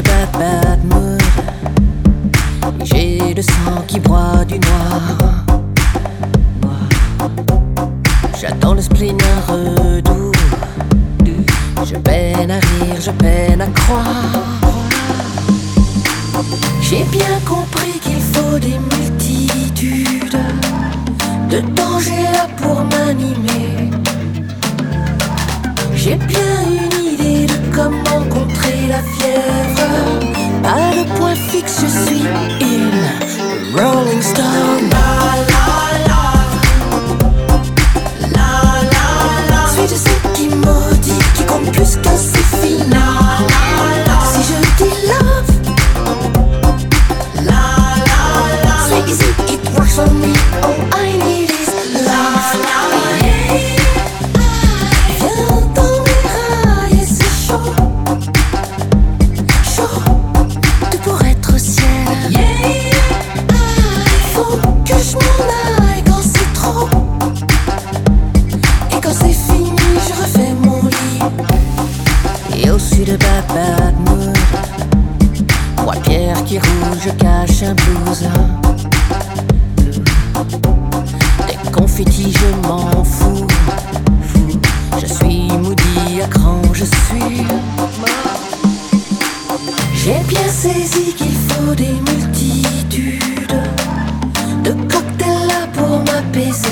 bad bad mood. J'ai le sang qui broie du noir. J'attends le spleen heureux doux. Je peine à rire, je peine à croire. J'ai bien compris qu'il faut des multitudes de dangers pour m'animer. J'ai bien une Et quand c'est trop Et quand c'est fini je refais mon lit. Et au sud de Babad Moder qui rouge cache un blues Des confetti je m'en fous. Je suis maudit à grand je suis J'ai bien saisi qu'il faut des muscles pieces